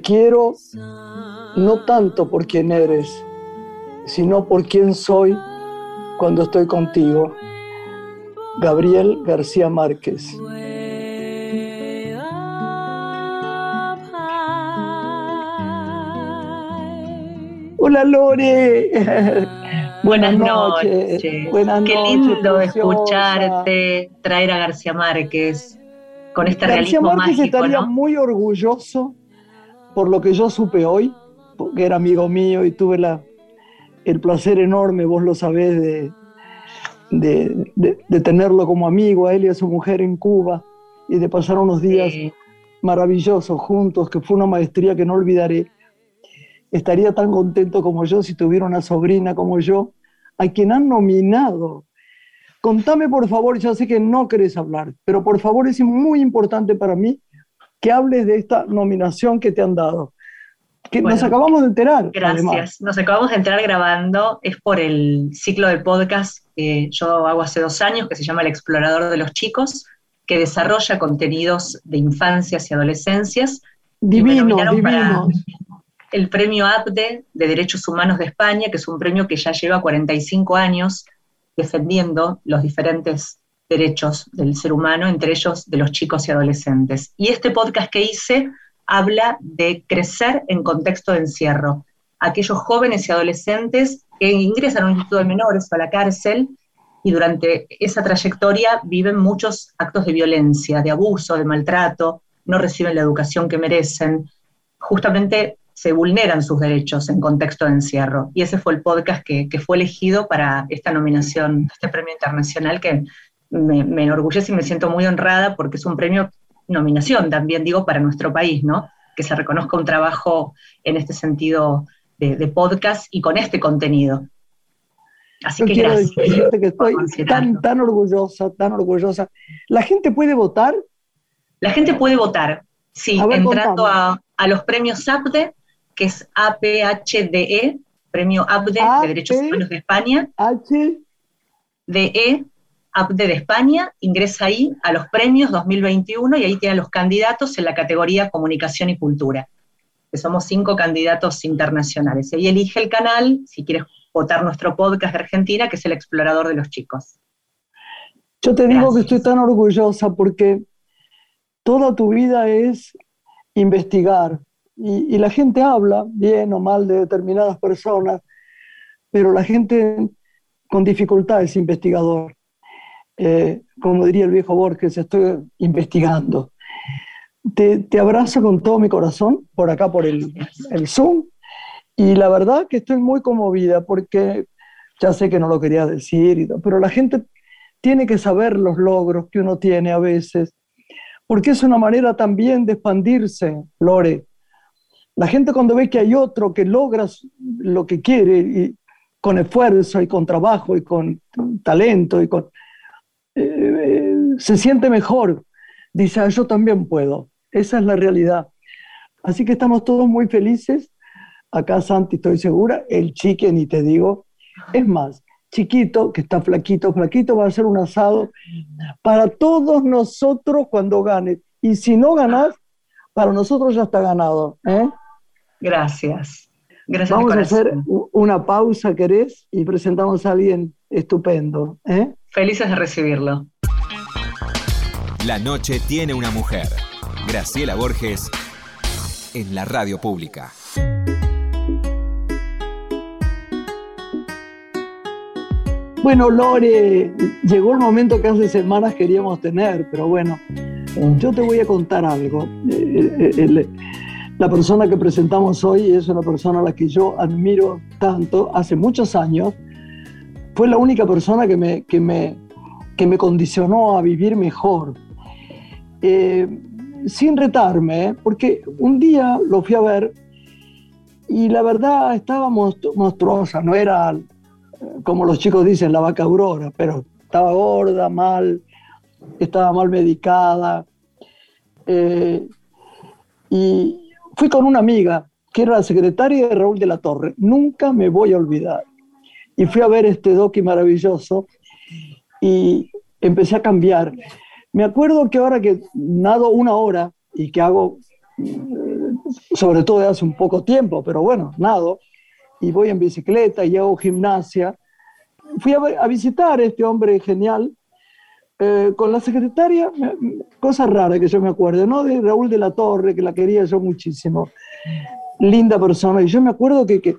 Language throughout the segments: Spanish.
Te quiero no tanto por quien eres, sino por quien soy cuando estoy contigo. Gabriel García Márquez. Hola Lore. Buenas, noches. Buenas Qué lindo escucharte, traer a García Márquez con este García realismo Márquez estaría muy orgulloso por lo que yo supe hoy, porque era amigo mío y tuve la, el placer enorme, vos lo sabés, de, de, tenerlo como amigo a él y a su mujer en Cuba y de pasar unos días maravillosos juntos, que fue una maestría que no olvidaré. Estaría tan contento como yo si tuviera una sobrina como yo, a quien han nominado. Contame, por favor, ya sé que no querés hablar, pero por favor es muy importante para mí que hables de esta nominación que te han dado. Que nos acabamos de enterar. Gracias. Nos acabamos de enterar grabando. Es por el ciclo de podcast que yo hago hace dos años, que se llama El Explorador de los Chicos, que desarrolla contenidos de infancias y adolescencias. Divino, divino. El premio APDE de Derechos Humanos de España, que es un premio que ya lleva 45 años defendiendo los diferentes derechos del ser humano, entre ellos de los chicos y adolescentes. Y este podcast que hice habla de crecer en contexto de encierro. Aquellos jóvenes y adolescentes que ingresan a un instituto de menores o a la cárcel y durante esa trayectoria viven muchos actos de violencia, de abuso, de maltrato, no reciben la educación que merecen, justamente se vulneran sus derechos en contexto de encierro. Y ese fue el podcast que, que fue elegido para esta nominación, este premio internacional que me, enorgullece y me siento muy honrada porque es un premio, nominación también digo, para nuestro país, ¿no? Que se reconozca un trabajo en este sentido de, podcast y con este contenido. Así que gracias. que estoy tan, tan orgullosa, tan orgullosa. ¿La gente puede votar? La gente puede votar, sí, entrando a, los premios APDE, que es APHDE, Premio APDE de Derechos Humanos de España. H. DE APDE de España, ingresa ahí a los premios 2021 y ahí tiene los candidatos en la categoría Comunicación y Cultura, que somos cinco candidatos internacionales. Ahí elige el canal, si quieres votar nuestro podcast de Argentina, que es El Explorador de los Chicos. Yo te digo que estoy tan orgullosa porque toda tu vida es investigar y, y la gente habla bien o mal de determinadas personas, pero la gente con dificultad es investigador. Eh, como diría el viejo Borges, estoy investigando. Te, abrazo con todo mi corazón por acá, por el, el, Zoom, y la verdad que estoy muy conmovida porque ya sé que no lo quería decir, pero la gente tiene que saber los logros que uno tiene a veces, porque es una manera también de expandirse, Lore. La gente cuando ve que hay otro que logra lo que quiere y con esfuerzo y con trabajo y con talento y con eh, se siente mejor. Dice, ah, yo también puedo. Esa es la realidad. Así que estamos todos muy felices. Acá Santi, estoy segura, el chique, ni te digo. Es más, chiquito, que está flaquito, flaquito, va a ser un asado para todos nosotros cuando gane. Y si no ganas, para nosotros ya está ganado. ¿eh? Gracias. Gracias. Vamos a hacer una pausa, ¿querés? Y presentamos a alguien estupendo. ¿eh? Felices de recibirlo. La noche tiene una mujer. Graciela Borges en la radio pública. Bueno, Lore, llegó el momento que hace semanas queríamos tener, pero bueno, yo te voy a contar algo. Eh, eh, la persona que presentamos hoy es una persona a la que yo admiro tanto hace muchos años fue la única persona que me, que me, que me condicionó a vivir mejor. Eh, sin retarme, ¿eh? porque un día lo fui a ver y la verdad estaba monstruosa, no era eh, como los chicos dicen la vaca aurora, pero estaba gorda, mal, estaba mal medicada. y fui con una amiga que era la secretaria de Raúl de la Torre, nunca me voy a olvidar y fui a ver este doqui maravilloso y empecé a cambiar. Me acuerdo que ahora que nado una hora y que hago sobre todo de hace un poco tiempo, pero bueno, nado, y voy en bicicleta y hago gimnasia. Fui a, visitar a este hombre genial eh, con la secretaria, cosa rara que yo me acuerdo, ¿no? De Raúl de la Torre, que la quería yo muchísimo. Linda persona. Y yo me acuerdo que, que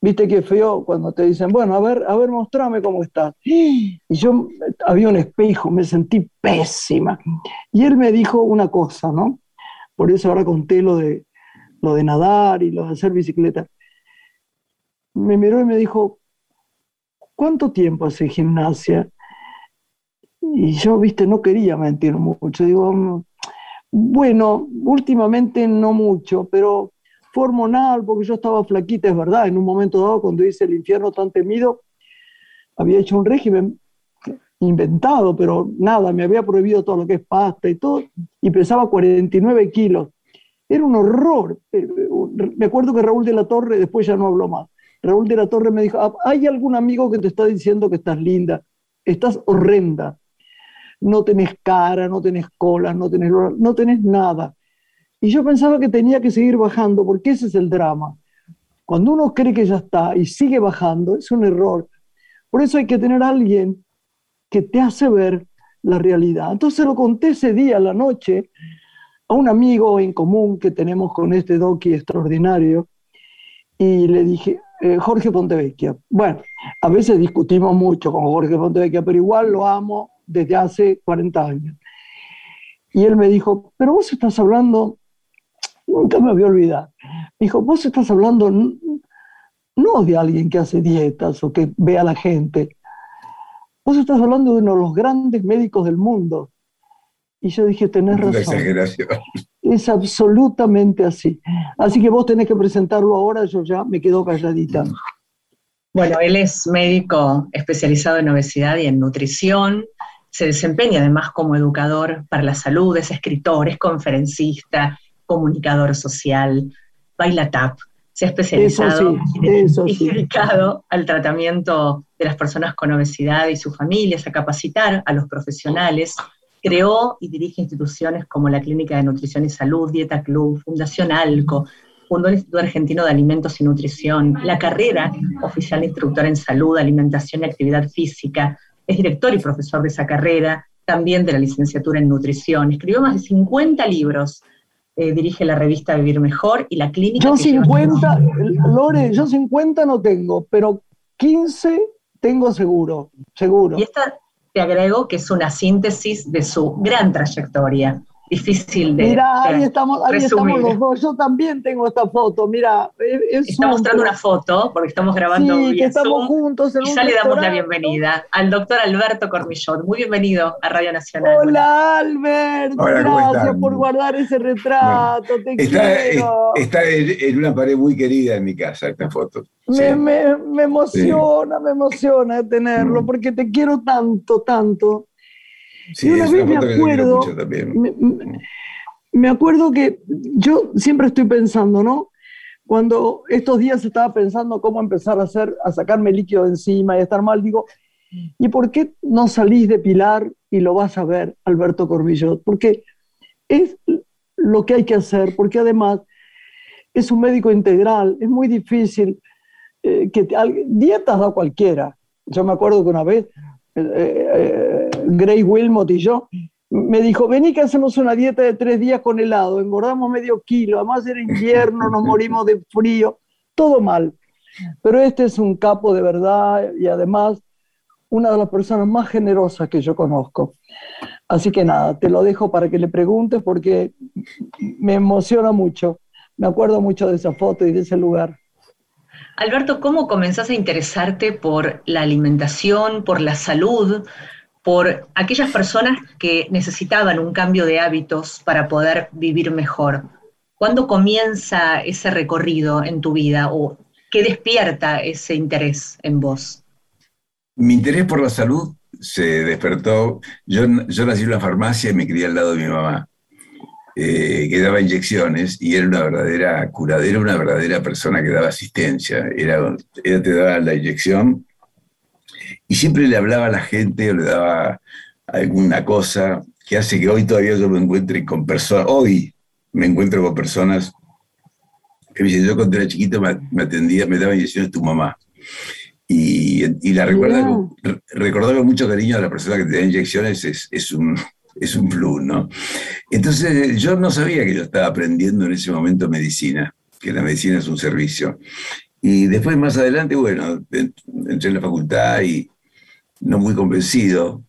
viste que feo cuando te dicen, bueno, a ver, a ver, mostrame cómo estás. Y yo había un espejo, me sentí pésima. Y él me dijo una cosa, ¿no? Por eso ahora conté lo de, lo de nadar y lo de hacer bicicleta. Me miró y me dijo, ¿cuánto tiempo hace gimnasia? Y yo, viste, no quería mentir mucho. Digo, mm, bueno, últimamente no mucho, pero fue hormonal porque yo estaba flaquita, es verdad. En un momento dado, cuando hice el infierno tan temido, había hecho un régimen inventado, pero nada, me había prohibido todo lo que es pasta y todo, y pesaba 49 kilos. Era un horror. Eh, me acuerdo que Raúl de la Torre, después ya no habló más, Raúl de la Torre me dijo, ah, ¿hay algún amigo que te está diciendo que estás linda? Estás horrenda. No tenés cara, no tenés cola, no tenés, no tenés nada. Y yo pensaba que tenía que seguir bajando, porque ese es el drama. Cuando uno cree que ya está y sigue bajando, es un error. Por eso hay que tener a alguien que te hace ver la realidad. Entonces lo conté ese día, la noche, a un amigo en común que tenemos con este doqui extraordinario, y le dije, eh, Jorge Pontevecchia. Bueno, a veces discutimos mucho con Jorge Pontevecchia, pero igual lo amo desde hace 40 años. Y él me dijo, pero vos estás hablando, nunca me voy a olvidar, me dijo, vos estás hablando no de alguien que hace dietas o que ve a la gente, Vos estás hablando de uno de los grandes médicos del mundo. Y yo dije, tenés razón. exageración. Es absolutamente así. Así que vos tenés que presentarlo ahora, yo ya me quedo calladita. Bueno, él es médico especializado en obesidad y en nutrición. Se desempeña además como educador para la salud, es escritor, es conferencista, comunicador social, baila tap se ha especializado y dedicado al tratamiento de las personas con obesidad y sus familias, a capacitar a los profesionales. Creó y dirige instituciones como la Clínica de Nutrición y Salud, Dieta Club, Fundación ALCO, fundó el Instituto Argentino de Alimentos y Nutrición, la carrera oficial de instructor en salud, alimentación y actividad física, es director y profesor de esa carrera, también de la licenciatura en nutrición. Escribió más de 50 libros eh, dirige la revista Vivir Mejor y la clínica. Yo 50, Lore, yo 50 no tengo, pero 15 tengo seguro, seguro. Y esta te agrego que es una síntesis de su gran trayectoria difícil de. Mira, ahí, estamos, ahí estamos los dos. Yo también tengo esta foto. Mira, está mostrando una foto porque estamos grabando. Sí, que estamos juntos. En y ya le damos la bienvenida al doctor Alberto Cormillot. Muy bienvenido a Radio Nacional. Hola, Alberto. Gracias por guardar ese retrato. Te está, quiero. está en, una pared muy querida en mi casa esta foto. Me, me, me emociona, me emociona tenerlo mm. porque te quiero tanto, tanto. Sí, una vez me acuerdo, me, acuerdo que yo siempre estoy pensando, ¿no? Cuando estos días estaba pensando cómo empezar a hacer, a sacarme líquido de encima y estar mal, digo, ¿y por qué no salís de Pilar y lo vas a ver, Alberto Cormillot? Porque es lo que hay que hacer, porque además es un médico integral, es muy difícil eh, que dietas da cualquiera. Yo me acuerdo que una vez eh, eh, Gray Wilmot y yo, me dijo, vení que hacemos una dieta de tres días con helado, engordamos medio kilo, además era invierno, nos morimos de frío, todo mal. Pero este es un capo de verdad y además una de las personas más generosas que yo conozco. Así que nada, te lo dejo para que le preguntes porque me emociona mucho. Me acuerdo mucho de esa foto y de ese lugar. Alberto, ¿cómo comenzás a interesarte por la alimentación, por la salud, por aquellas personas que necesitaban un cambio de hábitos para poder vivir mejor? ¿Cuándo comienza ese recorrido en tu vida o qué despierta ese interés en vos? Mi interés por la salud se despertó. Yo, nací en una farmacia y me crié al lado de mi mamá. Eh, que daba inyecciones y era una verdadera curadera, una verdadera persona que daba asistencia. Era, ella te daba la inyección y siempre le hablaba a la gente o le daba alguna cosa que hace que hoy todavía yo me encuentre con personas, hoy me encuentro con personas yo cuando era chiquito me, atendía, me daba inyecciones tu mamá. Y, la recuerda, recordaba mucho cariño a la persona que te da inyecciones, es, es un, es un plus, ¿no? Entonces yo no sabía que yo estaba aprendiendo en ese momento medicina, que la medicina es un servicio. Y después más adelante, bueno, entré en la facultad y no muy convencido,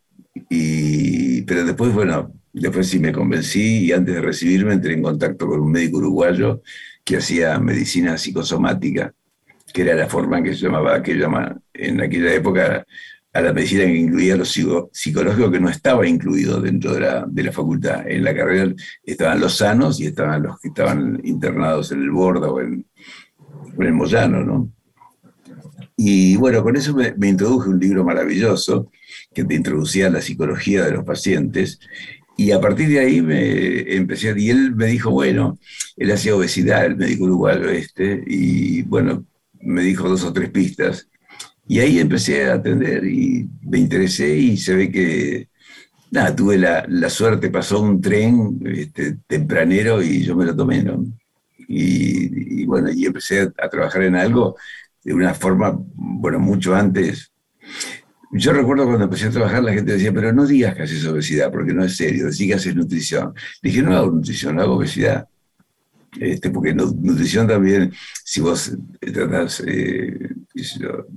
y, pero después, bueno, después sí me convencí y antes de recibirme entré en contacto con un médico uruguayo que hacía medicina psicosomática, que era la forma que se llamaba, que llama, en aquella época a la medicina que incluía los psicológicos que no estaba incluido dentro de la, de la, facultad. En la carrera estaban los sanos y estaban los que estaban internados en el Borda o en, en Moyano, ¿no? Y bueno, con eso me, me introduje un libro maravilloso que te introducía la psicología de los pacientes. Y a partir de ahí me empecé, y él me dijo, bueno, él hacía obesidad, el médico uruguayo este, y bueno, me dijo dos o tres pistas. Y ahí empecé a atender y me interesé y se ve que, nada, tuve la, la suerte, pasó un tren este, tempranero y yo me lo tomé, ¿no? Y, y, bueno, y empecé a trabajar en algo de una forma, bueno, mucho antes. Yo recuerdo cuando empecé a trabajar, la gente decía, pero no digas que haces obesidad, porque no es serio, decís que haces nutrición. Dije, no hago nutrición, no hago obesidad. Este, porque nutrición también, si vos tratás eh,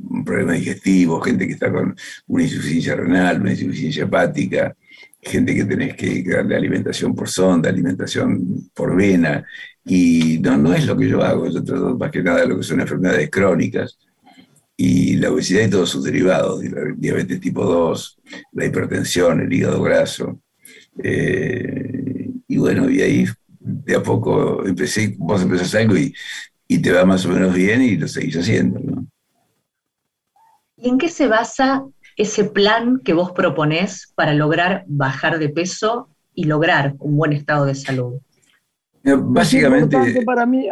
un problema digestivo, gente que está con una insuficiencia renal, una insuficiencia hepática, gente que tenés que darle alimentación por sonda, alimentación por vena, y no, no es lo que yo hago, yo trato más que nada de lo que son enfermedades crónicas, y la obesidad y todos sus derivados, diabetes tipo 2, la hipertensión, el hígado graso. Eh, y bueno, y ahí de a poco empecé, vos empezás algo y, y te va más o menos bien y lo seguís haciendo. ¿Y en qué se basa ese plan que vos proponés para lograr bajar de peso y lograr un buen estado de salud? Básicamente. para mí,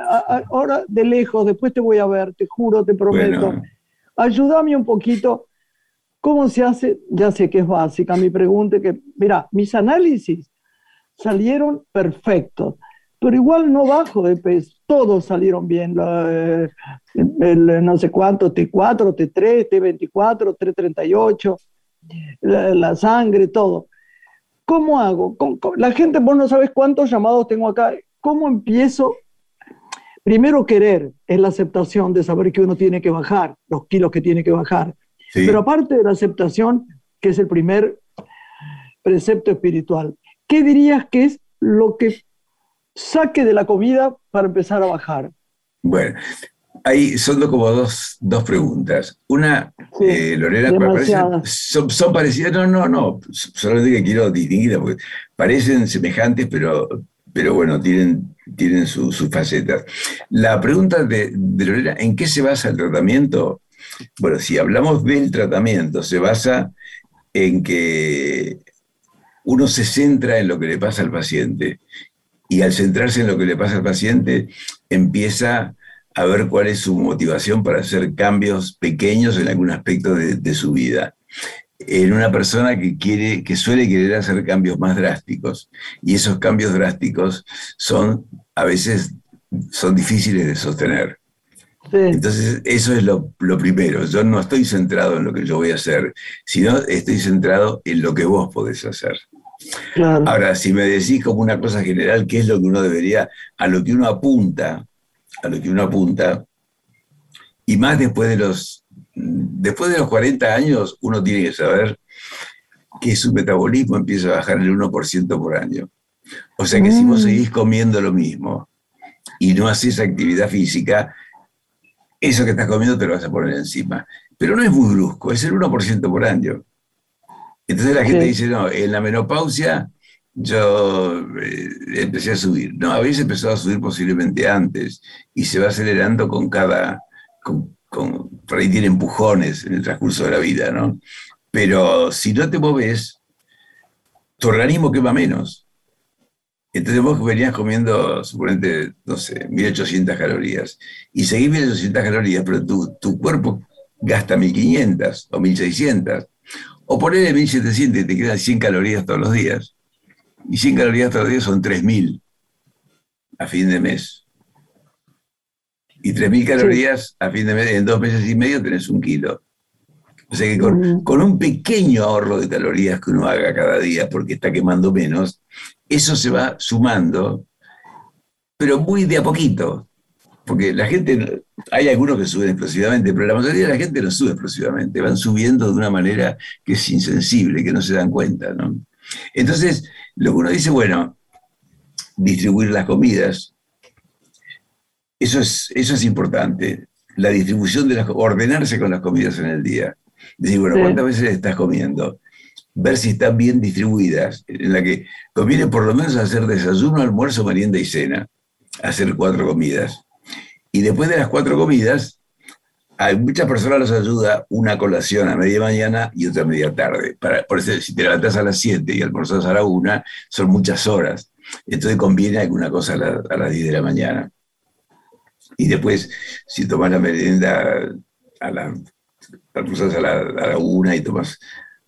ahora de lejos, después te voy a ver, te juro, te prometo. Ayúdame un poquito. ¿Cómo se hace? Ya sé que es básica mi pregunta, que, mira, mis análisis salieron perfectos, pero igual no bajo de peso, todos salieron bien, eh, el, no sé cuánto, T4, T3, T24, T38, la, sangre, todo. ¿Cómo hago? La gente, vos no sabes cuántos llamados tengo acá. ¿Cómo empiezo? Primero querer es la aceptación de saber que uno tiene que bajar, los kilos que tiene que bajar. Pero aparte de la aceptación, que es el primer precepto espiritual, ¿qué dirías que es lo que saque de la comida para empezar a bajar? Bueno, ahí son como dos, dos preguntas. Una, eh, Lorena, son, son, parecidas, no, no, no, solamente que quiero distinguirlas, porque parecen semejantes, pero, pero bueno, tienen, tienen sus facetas. La pregunta de, de Lorena, ¿en qué se basa el tratamiento? Bueno, si hablamos del tratamiento, se basa en que uno se centra en lo que le pasa al paciente y al centrarse en lo que le pasa al paciente empieza a ver cuál es su motivación para hacer cambios pequeños en algún aspecto de, su vida. En una persona que, quiere, que suele querer hacer cambios más drásticos y esos cambios drásticos son a veces son difíciles de sostener. Entonces, eso es lo, primero. Yo no estoy centrado en lo que yo voy a hacer, sino estoy centrado en lo que vos podés hacer. Ahora, si me decís como una cosa general, ¿qué es lo que uno debería, a lo que uno apunta, a lo que uno apunta, y más después de los, después de los 40 años, uno tiene que saber que su metabolismo empieza a bajar el 1% por año. O sea que si vos mm. seguís comiendo lo mismo y no haces actividad física, eso que estás comiendo te lo vas a poner encima. Pero no es muy brusco, es el 1% por año. Entonces la gente dice, no, en la menopausia yo eh, empecé a subir. No, habéis empezado a subir posiblemente antes y se va acelerando con cada, con, por ahí tiene empujones en el transcurso de la vida, ¿no? Pero si no te moves, tu organismo quema menos. Entonces vos venías comiendo, suponete, no sé, 1800 calorías y seguís 1800 calorías, pero tu, tu cuerpo gasta 1500 o 1600 o ponerle 1700 y te quedan 100 calorías todos los días. Y 100 calorías todos los días son 3000 a fin de mes. Y 3.000 calorías a fin de mes, en dos meses y medio tenés un kilo. O sea que con, con, un pequeño ahorro de calorías que uno haga cada día porque está quemando menos, eso se va sumando, pero muy de a poquito. Porque la gente, hay algunos que suben explosivamente, pero la mayoría de la gente no sube explosivamente, van subiendo de una manera que es insensible, que no se dan cuenta. ¿no? Entonces, lo que uno dice, bueno, distribuir las comidas, eso es, eso es importante. La distribución de las, ordenarse con las comidas en el día. Decir, bueno, ¿cuántas veces estás comiendo? Ver si están bien distribuidas, en la que conviene por lo menos hacer desayuno, almuerzo, merienda y cena, hacer cuatro comidas. Y después de las cuatro comidas, a muchas personas les ayuda una colación a media mañana y otra a media tarde. Para, por eso, si te levantas a las 7 y almorzas a la 1, son muchas horas. Entonces conviene alguna cosa a, las 10 de la mañana. Y después, si tomas la merienda a la, almorzas a la, a la 1 y tomas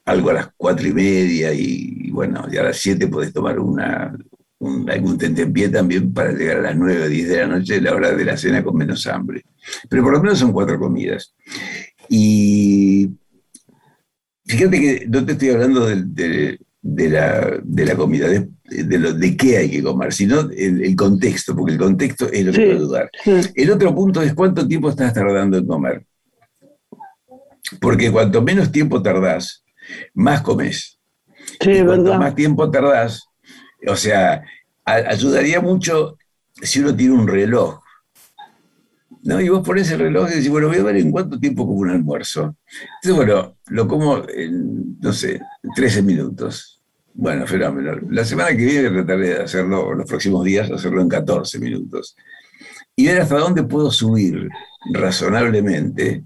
algo a las 4 y media y, bueno, y a las 7 podés tomar una, un, algún tentempié también para llegar a las 9 o 10 de la noche, la hora de la cena con menos hambre. Pero por lo menos son cuatro comidas. Y fíjate que no te estoy hablando de, la, comida, de, de, qué hay que comer, sino el, contexto, porque el contexto es lo que va a ayudar. El otro punto es cuánto tiempo estás tardando en comer. Porque cuanto menos tiempo tardás, más comes. Sí, y cuanto más tiempo tardás, o sea, ayudaría mucho si uno tiene un reloj. ¿No? Y vos pones el reloj y decís, bueno, voy a ver en cuánto tiempo como un almuerzo. Entonces, bueno, lo como en, no sé, 13 minutos. Bueno, fenómeno. La semana que viene trataré de hacerlo, los próximos días, hacerlo en 14 minutos. Y ver hasta dónde puedo subir razonablemente,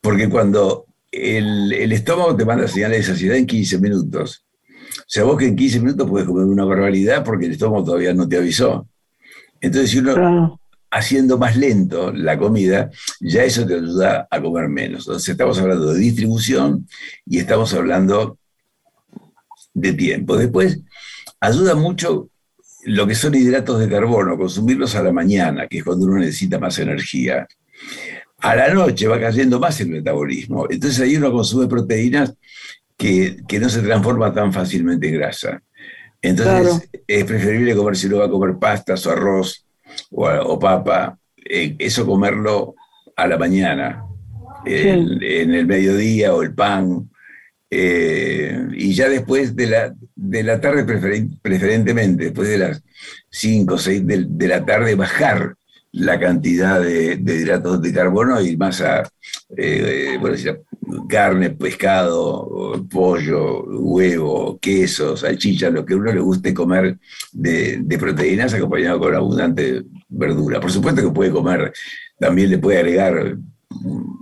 porque cuando el, el estómago te manda señales de saciedad en 15 minutos, o sea, vos que en 15 minutos puedes comer una barbaridad porque el estómago todavía no te avisó. Entonces, si uno haciendo más lento la comida, ya eso te ayuda a comer menos. Entonces, estamos hablando de distribución y estamos hablando de tiempo. Después, ayuda mucho lo que son hidratos de carbono, consumirlos a la mañana, que es cuando uno necesita más energía. A la noche va cayendo más el metabolismo. Entonces ahí uno consume proteínas que, no se transforma tan fácilmente en grasa. Entonces es preferible comer si uno va a comer pastas o arroz o, papa, eh, eso comerlo a la mañana, en el mediodía o el pan, eh, y ya después de la, de la tarde preferentemente, después de las 5 o 6 de, la tarde, bajar la cantidad de, hidratos de carbono y más a, eh, bueno, carne, pescado, pollo, huevo, queso, salchicha, lo que a uno le guste comer de, proteínas acompañado con abundante verdura. Por supuesto que puede comer, también le puede agregar mm,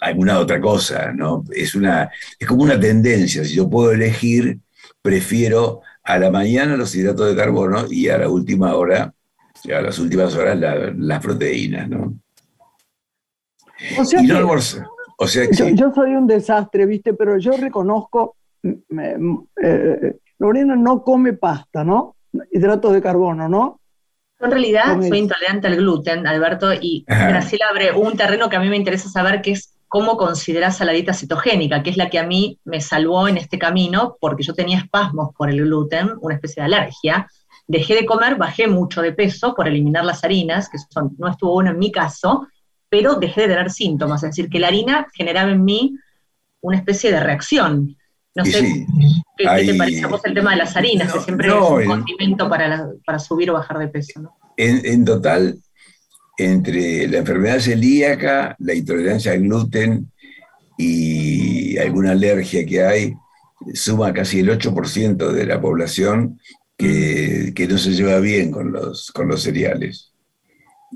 alguna otra cosa, ¿no? Es, una, es como una tendencia, si yo puedo elegir, prefiero a la mañana los hidratos de carbono y a la última hora, a las últimas horas las proteínas, ¿no? y no almorzar yo, soy un desastre, ¿viste? Pero yo reconozco, eh, Lorena no come pasta, ¿no? Hidratos de carbono, ¿no? en realidad soy intolerante al gluten, Alberto, y Graciela abre un terreno que a mí me interesa saber, que es cómo consideras a la dieta cetogénica, que es la que a mí me salvó en este camino, porque yo tenía espasmos por el gluten, una especie de alergia. Dejé de comer, bajé mucho de peso por eliminar las harinas, que son, no estuvo bueno en mi caso, pero dejé de tener síntomas, es decir, que la harina generaba en mí una especie de reacción. No sé ¿qué, te parece a vos el tema de las harinas, que siempre es un condimento para, para, subir o bajar de peso. ¿no? En, total, entre la enfermedad celíaca, la intolerancia al gluten y alguna alergia que hay, suma casi el 8% de la población que, que, no se lleva bien con los, con los cereales.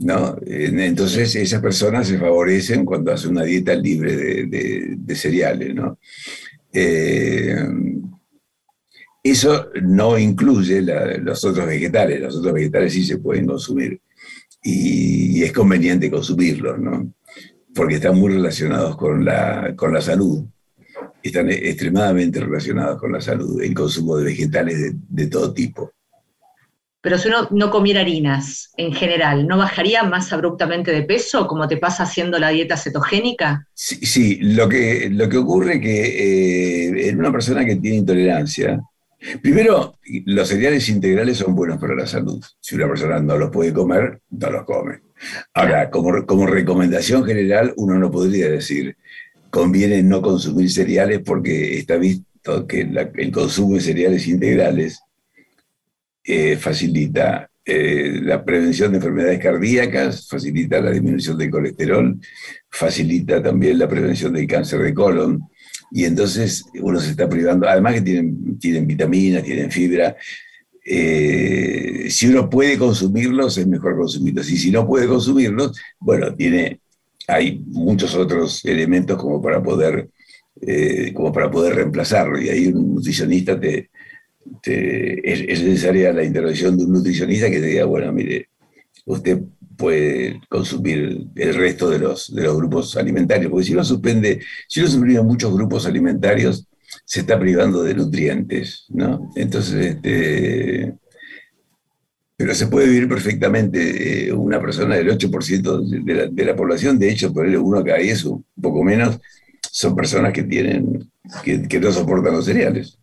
¿No? Entonces esas personas se favorecen cuando hacen una dieta libre de, cereales. Eh, eso no incluye los otros vegetales, los otros vegetales sí se pueden consumir y, es conveniente consumirlos. Porque están muy relacionados con la, con la salud, están extremadamente relacionados con la salud, el consumo de vegetales de todo tipo. Pero si uno no comiera harinas en general, ¿no bajaría más abruptamente de peso como te pasa haciendo la dieta cetogénica? Sí, sí. Lo, que, lo que ocurre es que eh, en una persona que tiene intolerancia, primero, los cereales integrales son buenos para la salud. Si una persona no los puede comer, no los come. Ahora, como, como recomendación general, uno no podría decir, conviene no consumir cereales porque está visto que el consumo de cereales integrales eh, facilita eh, la prevención de enfermedades cardíacas, facilita la disminución del colesterol, facilita también la prevención del cáncer de colon. Y entonces uno se está privando, además que tienen, tienen vitaminas, tienen fibra. Eh, si uno puede consumirlos, es mejor consumirlos. Y si no puede consumirlos, bueno, tiene, hay muchos otros elementos como para poder, como para poder reemplazarlo. Y ahí un nutricionista te, este, es, necesaria la intervención de un nutricionista que te diga, bueno, mire, usted puede consumir el resto de los, de los grupos alimentarios, porque si uno suspende, si uno suprime muchos grupos alimentarios, se está privando de nutrientes, ¿no? Entonces, este, pero se puede vivir perfectamente eh, una persona del 8% de la, de la, población, de hecho, por uno cada 10 un poco menos, son personas que tienen, que, que no soportan los cereales.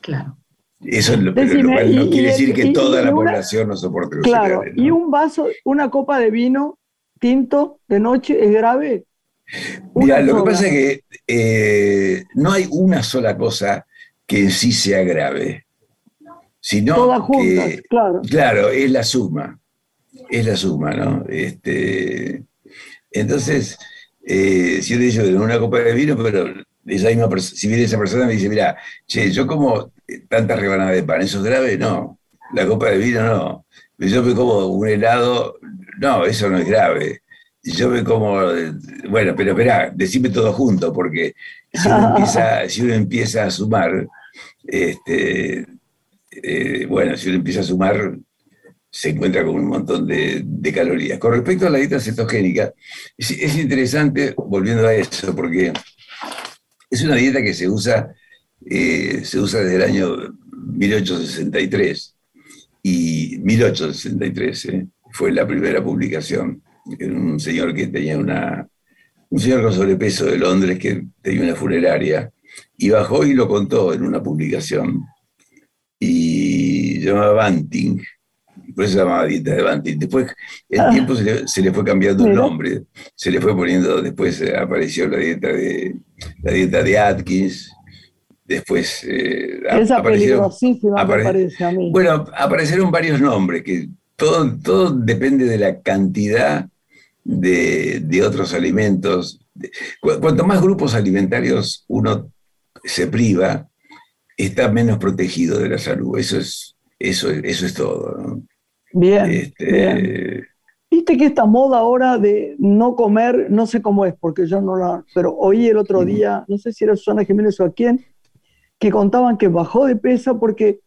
Claro. Eso es lo, no quiere decir que toda la población no soporte los Claro, y un vaso, una copa de vino tinto de noche es grave. Mira, lo que pasa es que eh, no hay una sola cosa que en sí sea grave, sino Todas juntas, claro. Claro, es la suma, es la suma, ¿no? Este, entonces, eh, si yo te digo una copa de vino, pero esa misma si viene esa persona me dice, mira, che, yo como tantas rebanadas de pan, ¿eso es grave? No. La copa de vino, no. Yo me como un helado, no, eso no es grave. Yo me como, bueno, pero espera, decime todo junto, porque si uno empieza, si uno empieza a sumar, este, eh, bueno, si uno empieza a sumar, se encuentra con un montón de, calorías. Con respecto a la dieta cetogénica, es interesante, volviendo a eso, porque es una dieta que se usa, eh, se usa desde el año 1863 y 1863 eh, fue la primera publicación. Un señor que tenía una, un señor con sobrepeso de Londres que tenía una funeraria y bajó y lo contó en una publicación y llamaba Banting por eso se llamaba dieta de Banting. Después, el ah. tiempo se le, fue cambiando el nombre, se le fue poniendo, después apareció la dieta de, la dieta de Atkins, después eh, aparecieron, parece a mí. Bueno, aparecieron varios nombres, que todo, todo depende de la cantidad de, de otros alimentos. Cuanto más grupos alimentarios uno se priva, está menos protegido de la salud. Eso es, eso, eso es todo. ¿no? Este, bien, Viste que esta moda ahora de no comer, no sé cómo es, porque yo no la. Pero oí el otro día, no sé si era Susana Jiménez o a quién, que contaban que bajó de peso porque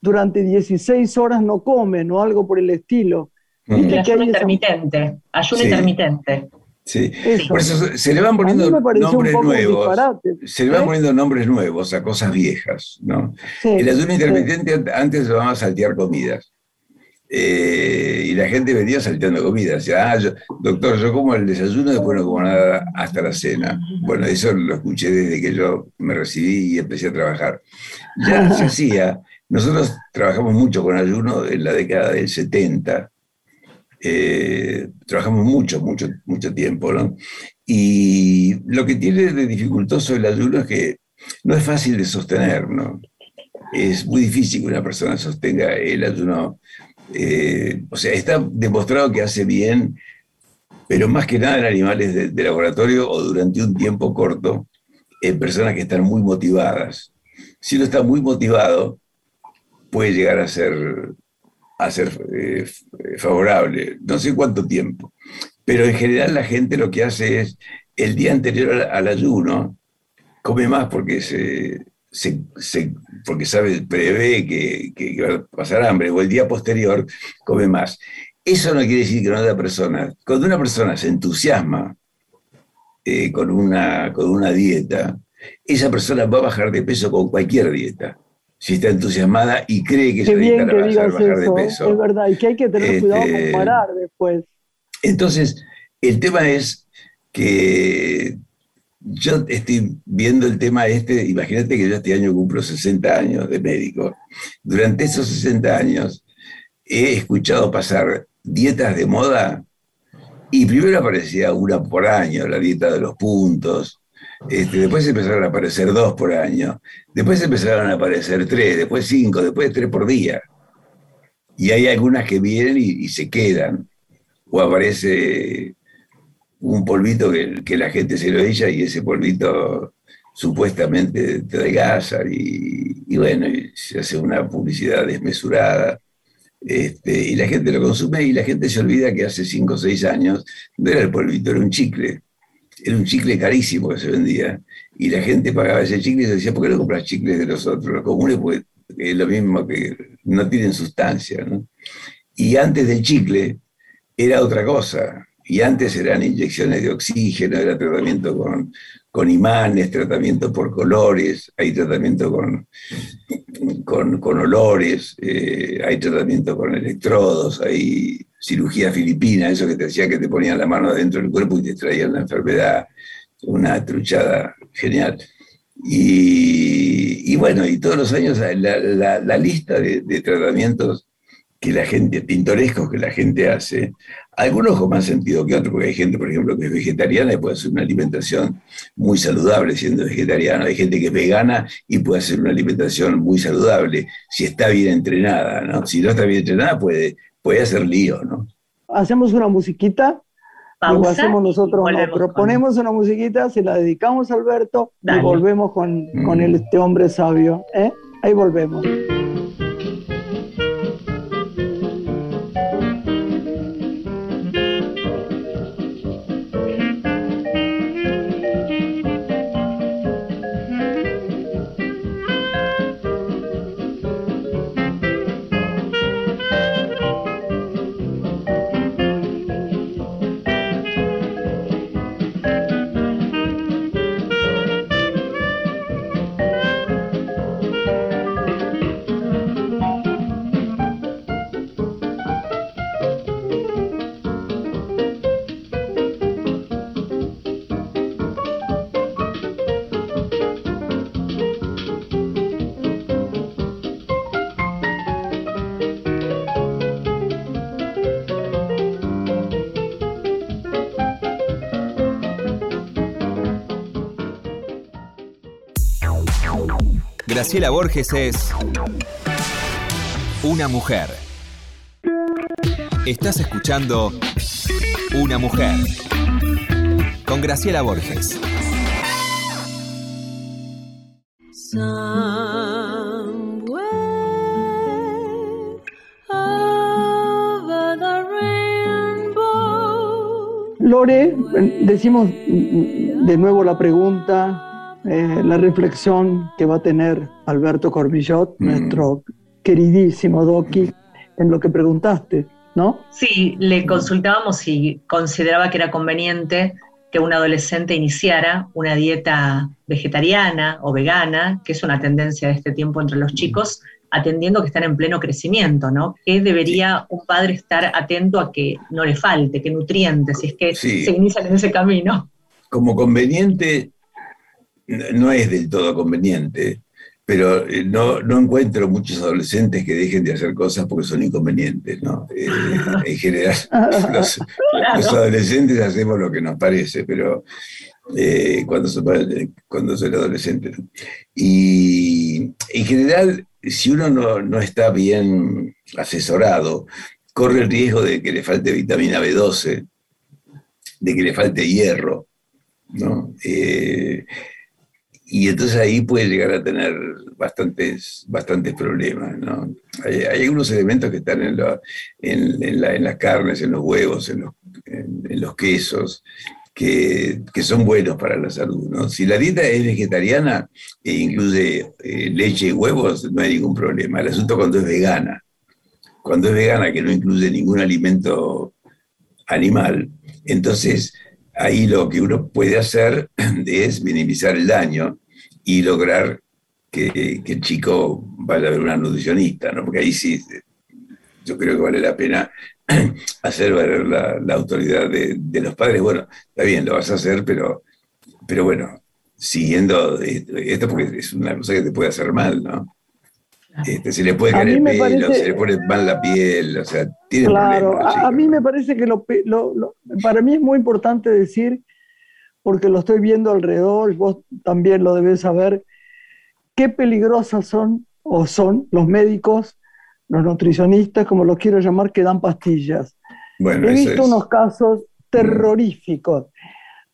durante 16 horas no come, o algo por el estilo. ¿Viste ayuno intermitente. Ayuno intermitente. Sí. Por eso se le van poniendo nombres nuevos. Se le van poniendo nombres nuevos a cosas viejas, ¿no? el ayuno intermitente antes se llamaba saltear comidas. Eh, y la gente venía salteando comida. Decía, ah, doctor, yo como el desayuno, después no como nada hasta la cena. Bueno, eso lo escuché desde que yo me recibí y empecé a trabajar. Ya se hacía. Nosotros trabajamos mucho con ayuno en la década del 70. Eh, trabajamos mucho, mucho, mucho tiempo, ¿no? Y lo que tiene de dificultoso el ayuno es que no es fácil de sostener, ¿no? Es muy difícil que una persona sostenga el ayuno eh, o sea, está demostrado que hace bien, pero más que nada en animales de, laboratorio o durante un tiempo corto, en personas que están muy motivadas. Si uno está muy motivado, puede llegar a ser, a ser eh, favorable, no sé cuánto tiempo. Pero en general la gente lo que hace es, el día anterior al ayuno, come más porque se, porque sabe, prevé que, va a pasar hambre, o el día posterior come más. Eso no quiere decir que no haya persona. Cuando una persona se entusiasma eh, con, una, con una dieta, esa persona va a bajar de peso con cualquier dieta. si está entusiasmada y cree que Qué esa bien dieta que digas bajar de eso, peso. es verdad, y que hay que tener cuidado con Este, parar después. Entonces, el tema es que yo estoy viendo el tema este, imagínate que yo este año cumplo 60 años de médico. Durante esos 60 años he escuchado pasar dietas de moda y primero aparecía una por año, la dieta de los puntos. Este, después empezaron a aparecer dos por año. Después empezaron a aparecer tres, después cinco, después tres por día. Y hay algunas que vienen y, y se quedan. O aparece un polvito que, que la gente se lo echa y ese polvito supuestamente te adelgaza y, y bueno, se hace una publicidad desmesurada. Este, y la gente lo consume y la gente se olvida que hace 5 o 6 años no era el polvito, era un chicle. Era un chicle carísimo que se vendía. Y la gente pagaba ese chicle y se decía, ¿por qué no compras chicles de los otros? Los comunes, pues es lo mismo que no tienen sustancia. Y antes del chicle era otra cosa. Y antes eran inyecciones de oxígeno, era tratamiento con, con imanes, tratamiento por colores, hay tratamiento con, con, con olores, eh, hay tratamiento con electrodos, hay cirugía filipina, eso que te decía que te ponían la mano dentro del cuerpo y te traían la enfermedad, una truchada genial. Y, bueno, y todos los años la, la, la lista de, de, tratamientos que la gente, pintorescos que la gente hace, algunos con más sentido que otros, porque hay gente, por ejemplo, que es vegetariana y puede hacer una alimentación muy saludable siendo vegetariano. Hay gente que es vegana y puede hacer una alimentación muy saludable si está bien entrenada, ¿no? Si no está bien entrenada puede, puede hacer lío, ¿no? Hacemos una musiquita Pausa, lo hacemos nosotros, no, proponemos con- una musiquita, se la dedicamos a Alberto Dale. y volvemos con, con el- este hombre sabio. ¿eh? Ahí volvemos. Graciela Borges es una mujer. Estás escuchando Una mujer con Graciela Borges. Lore, decimos de nuevo la pregunta, eh, la reflexión que va a tener Alberto Cormillot, Mm. nuestro queridísimo Doki, en lo que preguntaste, ¿no? Sí, le consultábamos si consideraba que era conveniente que un adolescente iniciara una dieta vegetariana o vegana, que es una tendencia de este tiempo entre los chicos, atendiendo que están en pleno crecimiento, ¿no? ¿Qué debería un padre estar atento a que no le falte, qué nutrientes, si es que Sí. se inician en ese camino? como conveniente, no es del todo conveniente, pero eh, no, no encuentro muchos adolescentes que dejen de hacer cosas porque son inconvenientes, ¿no? Eh, en general, los, los adolescentes hacemos lo que nos parece, pero eh, cuando, son, cuando. ¿no? Y en general, si uno no, no está bien asesorado, corre el riesgo de que le falte vitamina B12, de que le falte hierro, ¿no? Eh, y entonces ahí puede llegar a tener bastantes, bastantes problemas, ¿no? Hay, hay algunos elementos que están en, la- las carnes, en los huevos, en los, en- en los quesos, que, que son buenos para la salud, ¿no? Si la dieta es vegetariana e incluye eh, leche y huevos, no hay ningún problema. El asunto cuando es vegana. Cuando es vegana, que no incluye ningún alimento animal, entonces ahí lo que uno puede hacer es minimizar el daño y lograr que, el chico vaya a ver una nutricionista, ¿no? Porque ahí sí, yo creo que vale la pena hacer valer la, autoridad de, los padres. Bueno, está bien, lo vas a hacer, pero, pero bueno, siguiendo esto porque es una cosa que te puede hacer mal, ¿no? Este, se le puede caer el pelo, se le pone mal la piel, o sea, tiene Claro, a, mí me parece que lo, para mí es muy importante decir, porque lo estoy viendo alrededor, vos también lo debes saber, qué peligrosas son o son los médicos, los nutricionistas, como los quiero llamar, que dan pastillas. He visto unos casos terroríficos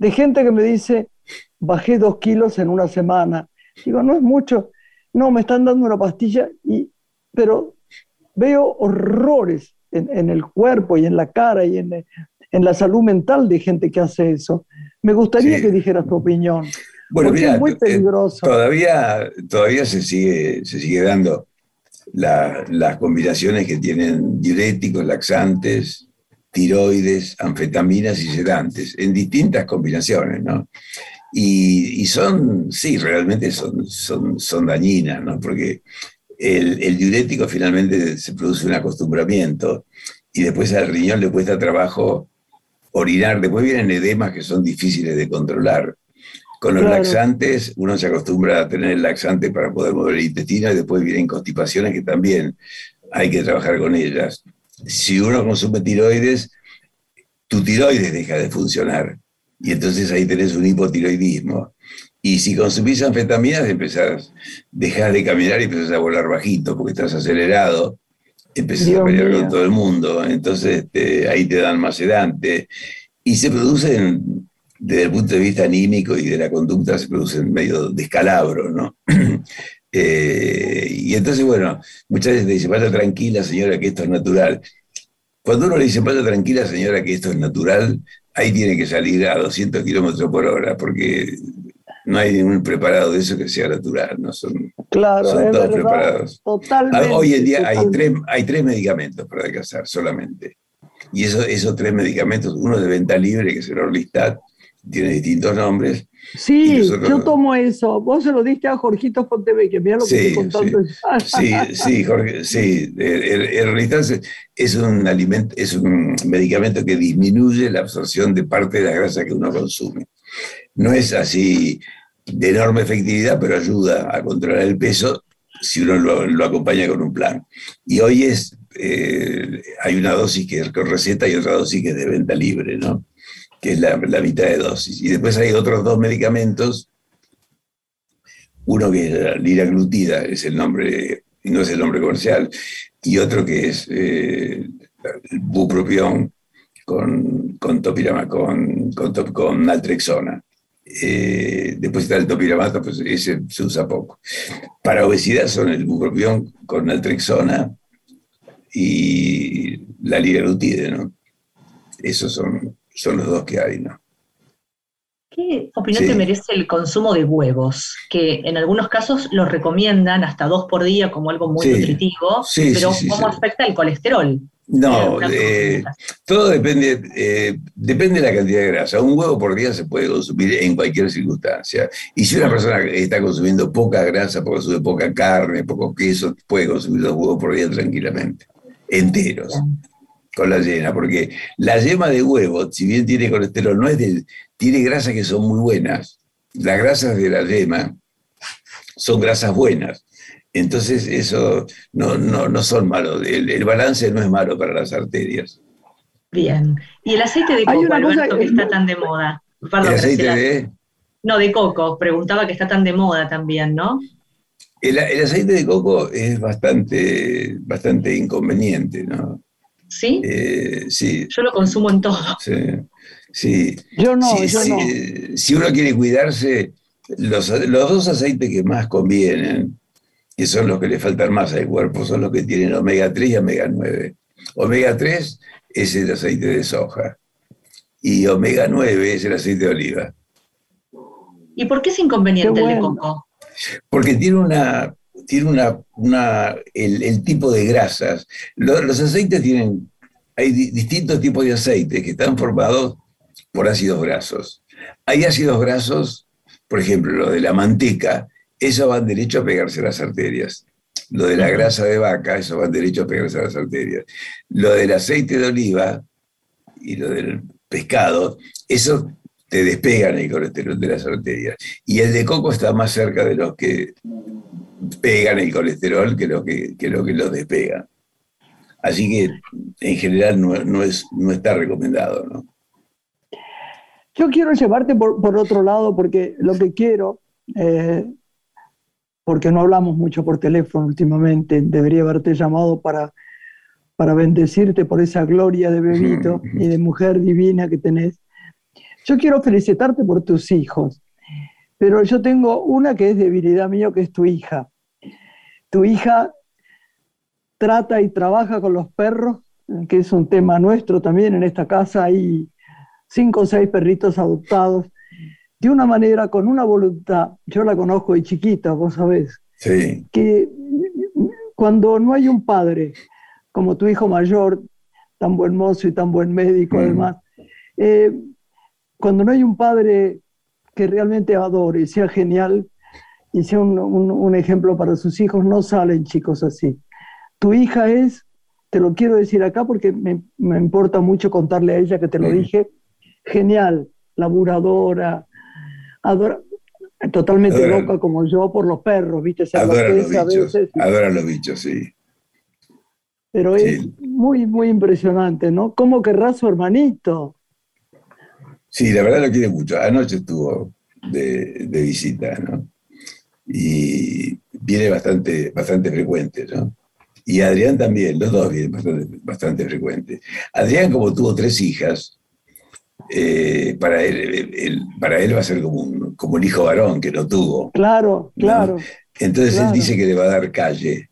de gente que me dice, bajé dos kilos en una semana. Digo, no es mucho. No, me están dando una pastilla, y, pero veo horrores en, el cuerpo y en la cara y en, la salud mental de gente que hace eso. Me gustaría que dijeras tu opinión. Bueno, mira, es muy eh, peligroso. todavía, todavía se, sigue, se sigue dando las combinaciones que tienen diuréticos, laxantes, tiroides, anfetaminas y sedantes, en distintas combinaciones, ¿no? Y, son, sí, realmente son, son, son dañinas, ¿no? Porque el, el, diurético finalmente se produce un acostumbramiento y después al riñón le cuesta trabajo orinar. Después vienen edemas que son difíciles de controlar. Con los laxantes, uno se acostumbra a tener el laxante para poder mover el intestino y después vienen constipaciones que también hay que trabajar con ellas. Si uno consume tiroides, tu tiroides deja de funcionar y entonces ahí tenés un hipotiroidismo. Y si consumís anfetaminas, empezás, dejas de caminar y empezás a volar bajito porque estás acelerado, empezás a pelear con todo el mundo, entonces este, ahí te dan más sedante. Y se producen desde el punto de vista anímico y de la conducta se producen medio descalabro, ¿no? Eh, y entonces, bueno, muchas veces te dicen, vaya tranquila señora que esto es natural. Cuando uno le dice, vaya tranquila señora que esto es natural, ahí tiene que salir a 200 kilómetros por hora, porque no hay ningún preparado de eso que sea natural, no son, claro, son todos preparados. Totalmente. Ah, hoy en día hay tres, hay tres medicamentos para adelgazar solamente. Y eso, esos tres medicamentos, uno de venta libre, que es el Orlistat, tiene distintos nombres. Sí, yo tomo eso. Vos se lo diste a Jorgito Fontevecchia, mira lo que estoy contando. Sí, sí, Jorge, sí. El, el, es un alimento, es un medicamento que disminuye la absorción de parte de la grasa que uno consume. No es así de enorme efectividad, pero ayuda a controlar el peso si uno lo, acompaña con un plan. Y hoy es, eh, hay una dosis que es con receta y otra dosis que es de venta libre, ¿no? Que es la, mitad de dosis. Y después hay otros dos medicamentos, uno que es la liraglutida, es el nombre, no es el nombre comercial, y otro que es eh, el bupropión con, con con, con, naltrexona. Eh, después está el topiramato, pues ese se usa poco. Para obesidad son el bupropión con naltrexona y la liraglutide, ¿no? Esos son son los dos que hay, ¿no? ¿Qué opinión te merece el consumo de huevos? Que en algunos casos los recomiendan hasta dos por día como algo muy nutritivo, pero ¿cómo afecta el colesterol? No, eh, todo depende, eh, depende de la cantidad de grasa. Un huevo por día se puede consumir en cualquier circunstancia. Y si una persona está consumiendo poca grasa, porque consume poca carne, poco queso, puede consumir dos huevos por día tranquilamente, enteros con la yema, porque la yema de huevo, si bien tiene colesterol, no es de, tiene grasas que son muy buenas. Las grasas de la yema son grasas buenas. Entonces, eso no, no, son malos. El, balance no es malo para las arterias. Bien. ¿Y el aceite de coco, Alberto, que está tan de moda? ¿El aceite de...? No, de coco. Preguntaba que está tan de moda también, ¿no? El, el aceite de coco es bastante, bastante inconveniente, ¿no? ¿Sí? Eh, sí. Yo lo consumo en todo. Sí. Yo no, yo no. Si uno quiere cuidarse, los, dos aceites que más convienen, que son los que le faltan más al cuerpo, son los que tienen omega 3 y omega 9. Omega 3 es el aceite de soja y omega 9 es el aceite de oliva. ¿Y por qué es inconveniente el de coco? Porque tiene una tiene una, una el, tipo de grasas. Los, aceites tienen, hay distintos tipos de aceites que están formados por ácidos grasos. Hay ácidos grasos, por ejemplo, lo de la manteca eso va derecho a pegarse a las arterias. Lo de la grasa de vaca, eso va derecho a pegarse a las arterias. Lo del aceite de oliva y lo del pescado, eso te despegan el colesterol de las arterias. Y el de coco está más cerca de los que pegan el colesterol que lo que, que, lo que los despegan. Así que en general no, es, no está recomendado. ¿no? Yo quiero llevarte por, otro lado porque lo que quiero, eh, porque no hablamos mucho por teléfono últimamente, debería haberte llamado para, para bendecirte por esa gloria de bebito y de mujer divina que tenés. Yo quiero felicitarte por tus hijos, pero yo tengo una que es debilidad mío, que es tu hija. Tu hija trata y trabaja con los perros, que es un tema nuestro también en esta casa. Hay cinco o seis perritos adoptados, de una manera, con una voluntad. Yo la conozco de chiquita, vos sabés. Sí. Que cuando no hay un padre como tu hijo mayor, tan buen mozo y tan buen médico, mm. además, eh, cuando no hay un padre que realmente adore y sea genial y sea un, ejemplo para sus hijos, no salen chicos así. Tu hija es, te lo quiero decir acá porque me, importa mucho contarle a ella que te lo dije, genial, laburadora, totalmente loca como yo por los perros, ¿viste? adora los bichos, adora los bichos, sí. Pero es muy, muy impresionante, ¿no? ¿Cómo querrá su hermanito? Sí, la verdad lo quiere mucho. Anoche estuvo de, visita, ¿no? Y viene bastante, bastante frecuente, ¿no? Y Adrián también, los dos vienen bastante, bastante frecuente. Adrián, como tuvo tres hijas, eh, para, él, para él va a ser como un, como un hijo varón que no tuvo. Claro, claro. Entonces él dice que le va a dar calle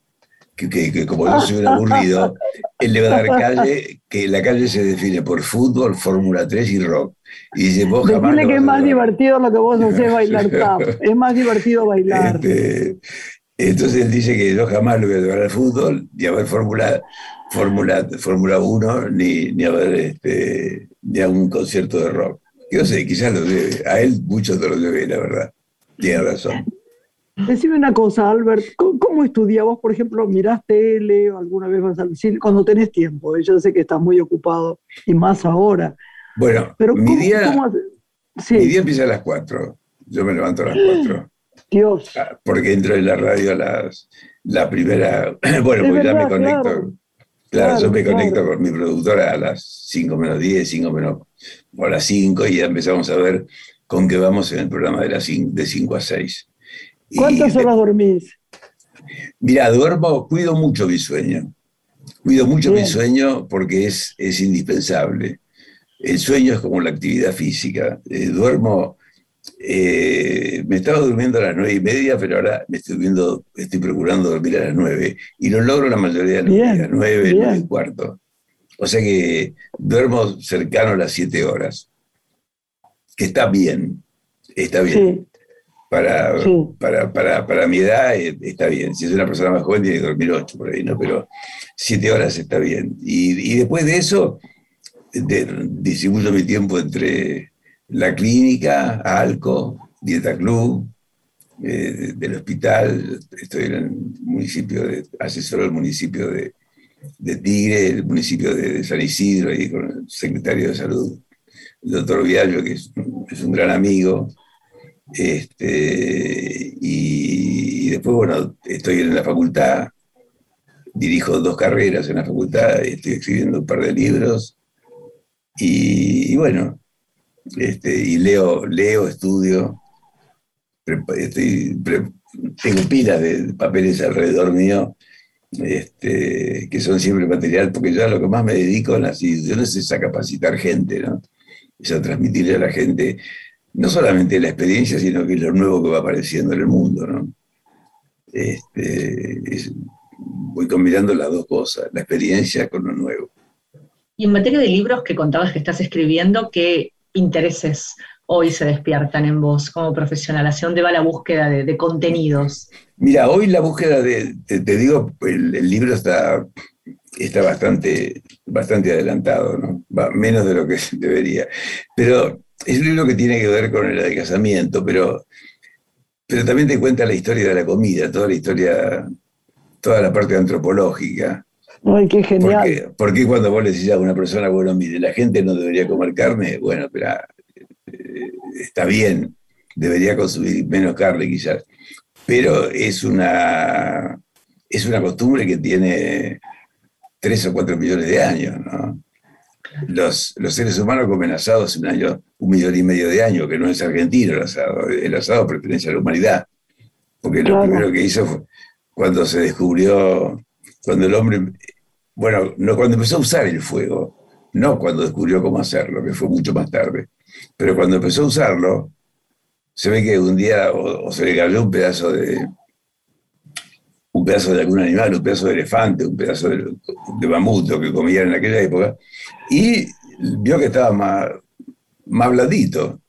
que, como yo soy un aburrido, él le va a dar calle, que la calle se define por fútbol, Fórmula 3 y rock. Y dice, vos jamás que es más divertido lo que vos haces bailar tap. Es más divertido bailar. Este, entonces él dice que yo jamás lo voy a llevar al fútbol, ni a ver Fórmula Fórmula Fórmula 1, ni, ni a ver este, ni a un concierto de rock. Yo sé, quizás lo debe. A él mucho te lo debe, la verdad. Tiene razón. Decime una cosa, Albert, ¿cómo, estudias vos, por ejemplo, mirás tele o alguna vez vas al cine? Cuando tenés tiempo, yo sé que estás muy ocupado y más ahora. Bueno, Pero mi, día, mi día empieza a las 4, yo me levanto a las 4. Dios. Ah, porque entro en la radio a las, la primera, bueno, pues ya me conecto. Claro, yo me conecto con mi productora a las 5 menos 10, 5 menos, o a las 5 y ya empezamos a ver con qué vamos en el programa de, las de 5 a 6. ¿Cuántas horas dormís? Mira, duermo, cuido mucho mi sueño. Cuido mucho mi sueño porque es, es indispensable. El sueño es como la actividad física. Eh, duermo, eh, me estaba durmiendo a las nueve y media, pero ahora me estoy, viendo, estoy procurando dormir a las nueve. Y lo logro la mayoría de los días, nueve, nueve y cuarto. O sea que duermo cercano a las siete horas. Que está bien, está bien para, para, para, para, mi edad eh, está bien. Si es una persona más joven, tiene que dormir ocho por ahí, ¿no? Pero siete horas está bien. Y, y después de eso, distribuyo mi tiempo entre la clínica, Alco, Dieta Club, eh, del hospital, estoy en el municipio de, asesoro del municipio de, de Tigre, el municipio de, San Isidro, ahí con el secretario de salud, el doctor Viallo, que es, es un gran amigo, este, y, después, bueno, estoy en la facultad, dirijo dos carreras en la facultad, estoy escribiendo un par de libros. Y, bueno, este, y leo, leo, estudio, estoy, tengo pilas de papeles alrededor mío, este, que son siempre material, porque yo lo que más me dedico en las instituciones es a capacitar gente, ¿no? Es a transmitirle a la gente no solamente la experiencia, sino que lo nuevo que va apareciendo en el mundo. ¿no? Este, voy combinando las dos cosas, la experiencia con lo nuevo. Y en materia de libros que contabas que estás escribiendo, ¿qué intereses hoy se despiertan en vos como profesional? ¿Hacia dónde va la búsqueda de, contenidos? Mira, hoy la búsqueda de, te, digo, el, libro está, está bastante, bastante adelantado, ¿no? Va menos de lo que debería. Pero es un libro que tiene que ver con el casamiento, pero pero también te cuenta la historia de la comida, toda la historia, toda la parte antropológica. Ay, qué genial. ¿Por qué, cuando vos le decís a una persona, bueno, mire, la gente no debería comer carne? Bueno, pero eh, está bien, debería consumir menos carne quizás, pero es una, es una costumbre que tiene tres o cuatro millones de años, ¿no? Los, los, seres humanos comen asado hace un año, un millón y medio de años, que no es argentino el asado. El asado pertenece a la humanidad. Porque lo primero que hizo fue cuando se descubrió, cuando el hombre, bueno, no cuando empezó a usar el fuego, no cuando descubrió cómo hacerlo, que fue mucho más tarde, pero cuando empezó a usarlo, se ve que un día o, se le cayó un pedazo de, un pedazo de algún animal, un pedazo de elefante, un pedazo de, de mamuto que comían en aquella época, y vio que estaba más, más blandito.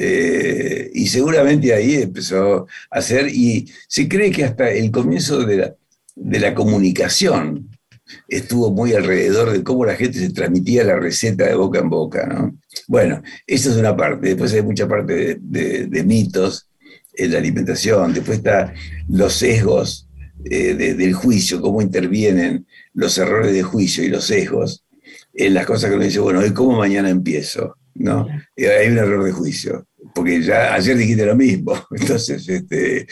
Eh, y seguramente ahí empezó a hacer, y se cree que hasta el comienzo de la, de la comunicación estuvo muy alrededor de cómo la gente se transmitía la receta de boca en boca. ¿no? Bueno, esa es una parte. Después hay mucha parte de, de mitos en la alimentación. Después está los sesgos eh, del juicio, cómo intervienen los errores de juicio y los sesgos en las cosas que uno dice, bueno, ¿y cómo mañana empiezo? ¿No? hay un error de juicio, porque ya ayer dijiste lo mismo, entonces, este,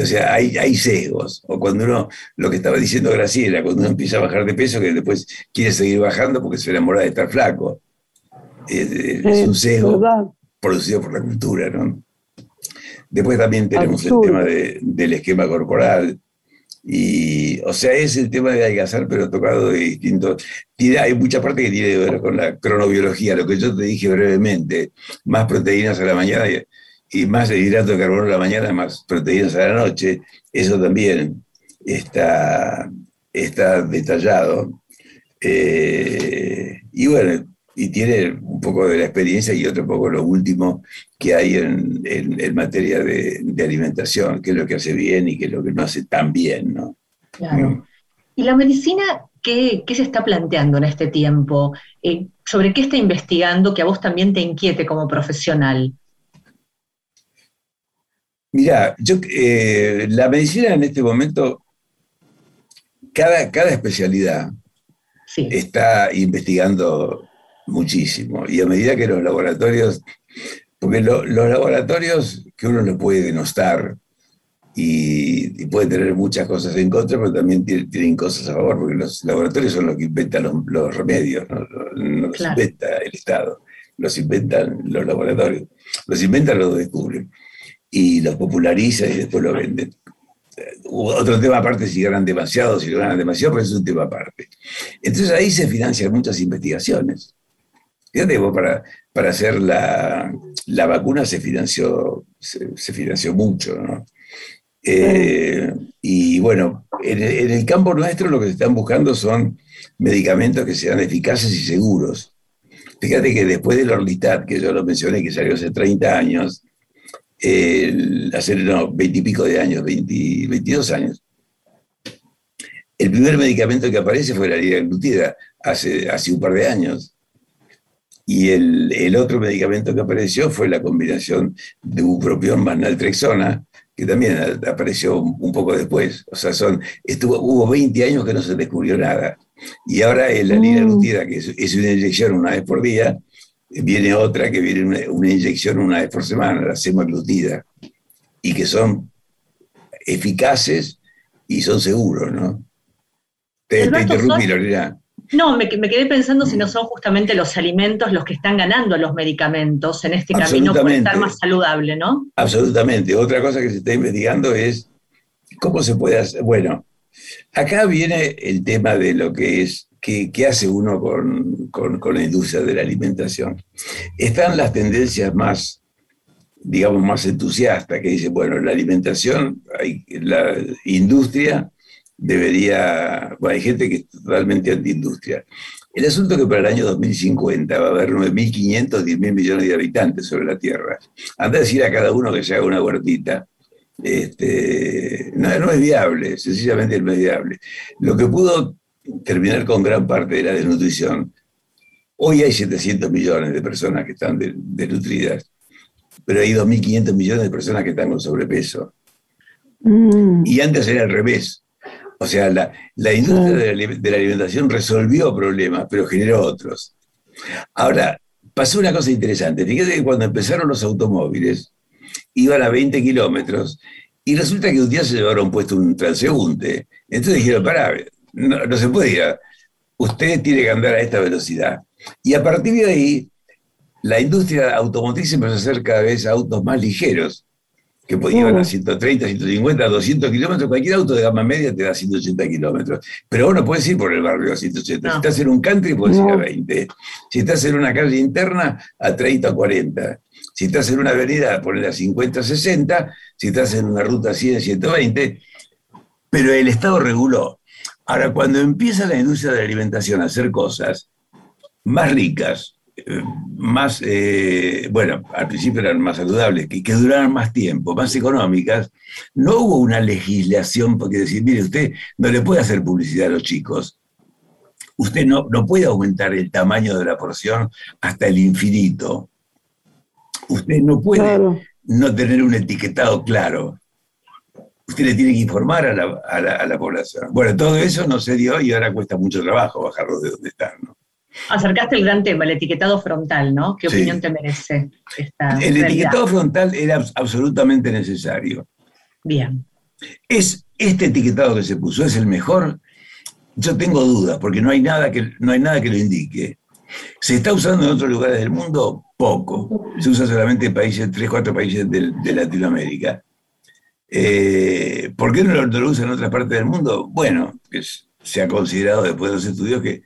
o sea, hay, hay sesgos, o cuando uno, lo que estaba diciendo Graciela, cuando uno empieza a bajar de peso, que después quiere seguir bajando porque se enamora de estar flaco. Es, un sesgo producido por la cultura, ¿no? Después también tenemos el tema del esquema corporal, y, o sea, es el tema de adelgazar, pero tocado de distintos. hay mucha parte que tiene que ver con la cronobiología, lo que yo te dije brevemente: más proteínas a la mañana y, más hidrato de carbono a la mañana, más proteínas a la noche. Eso también está, está detallado. Eh, y bueno, y tiene poco de la experiencia y otro poco lo último que hay en, en, materia de, de, alimentación, qué es lo que hace bien y qué es lo que no hace tan bien, ¿no? Claro. Mm. ¿Y la medicina qué, qué, se está planteando en este tiempo? Eh, ¿Sobre qué está investigando que a vos también te inquiete como profesional? Mira, yo, eh, la medicina en este momento, cada, cada especialidad sí. está investigando muchísimo. Y a medida que los laboratorios, porque los laboratorios que uno le puede denostar y, puede tener muchas cosas en contra, pero también tienen, cosas a favor, porque los laboratorios son los que inventan los, remedios, no, los inventa el Estado, los inventan los laboratorios, los inventan, los descubren y los popularizan y después lo venden. Otro tema aparte si ganan demasiado, si lo ganan demasiado, pero es un tema aparte. Entonces ahí se financian muchas investigaciones. Fíjate para, para hacer la, vacuna se financió, se, financió mucho, ¿no? Eh, y bueno, en el, campo nuestro lo que se están buscando son medicamentos que sean eficaces y seguros. Fíjate que después del Orlistat, que yo lo mencioné, que salió hace 30 años, hace no, 20 y pico de años, 22 años, el primer medicamento que aparece fue la liraglutida, hace, hace un par de años. Y el, otro medicamento que apareció fue la combinación de bupropión más naltrexona, que también apareció un poco después. O sea, son, estuvo, hubo 20 años que no se descubrió nada. Y ahora es la liraglutida, que es, una inyección una vez por día, viene otra que viene una, inyección una vez por semana, la semaglutida, y que son eficaces y son seguros, ¿no? Te, te interrumpí, Lorena. No, me, quedé pensando si no son justamente los alimentos los que están ganando los medicamentos en este camino por estar más saludable, ¿no? Absolutamente. Otra cosa que se está investigando es cómo se puede hacer. Bueno, acá viene el tema de lo que es, qué, hace uno con, la industria de la alimentación. Están las tendencias más digamos, más entusiastas, que dicen, bueno, la alimentación, la industria debería, bueno, hay gente que es totalmente antiindustria. El asunto es que para el año 2050 va a haber 9.500, 10.000 millones de habitantes sobre la Tierra. Anda a decir a cada uno que se haga una huertita. Este, no, no es viable, sencillamente no es viable. Lo que pudo terminar con gran parte de la desnutrición, hoy hay 700 millones de personas que están desnutridas. pero hay 2.500 millones de personas que están con sobrepeso. Mm. Y antes era al revés. O sea, la, industria de la, de la, alimentación resolvió problemas, pero generó otros. Ahora, pasó una cosa interesante. Fíjate que cuando empezaron los automóviles, iban a 20 kilómetros y resulta que un día se llevaron puesto un transeúnte. Entonces dijeron, pará, no, se puede ir. Usted tiene que andar a esta velocidad. Y a partir de ahí, la industria automotriz empezó a hacer cada vez autos más ligeros, que podían a 130, 150, 200 kilómetros. Cualquier auto de gama media te da 180 kilómetros. Pero vos no puedes ir por el barrio a 180. Si estás en un country, puedes ir a 20. Si estás en una calle interna, a 30 o 40. Si estás en una avenida, poner a 50, 60. Si estás en una ruta 100, 120. Pero el Estado reguló. Ahora, cuando empieza la industria de la alimentación a hacer cosas más ricas, más, eh, bueno, al principio eran más saludables, que, que duraran más tiempo, más económicas, no hubo una legislación porque decir, mire, usted no le puede hacer publicidad a los chicos, usted no, no puede aumentar el tamaño de la porción hasta el infinito, usted no puede no tener un etiquetado claro usted le tiene que informar a la, población. Bueno, todo eso no se dio y ahora cuesta mucho trabajo bajarlo de donde están. ¿no? Acercaste el gran tema, el etiquetado frontal, ¿no? ¿Qué opinión te merece esta El etiquetado frontal era absolutamente necesario. Bien. ¿Es este etiquetado que se puso, es el mejor? Yo tengo dudas, porque no hay nada que, no hay nada que lo indique. ¿Se está usando en otros lugares del mundo? Poco. Se usa solamente en países, tres, cuatro países de Latinoamérica. Eh, ¿Por qué no lo, usan en otras partes del mundo? Bueno, se ha considerado después de los estudios que,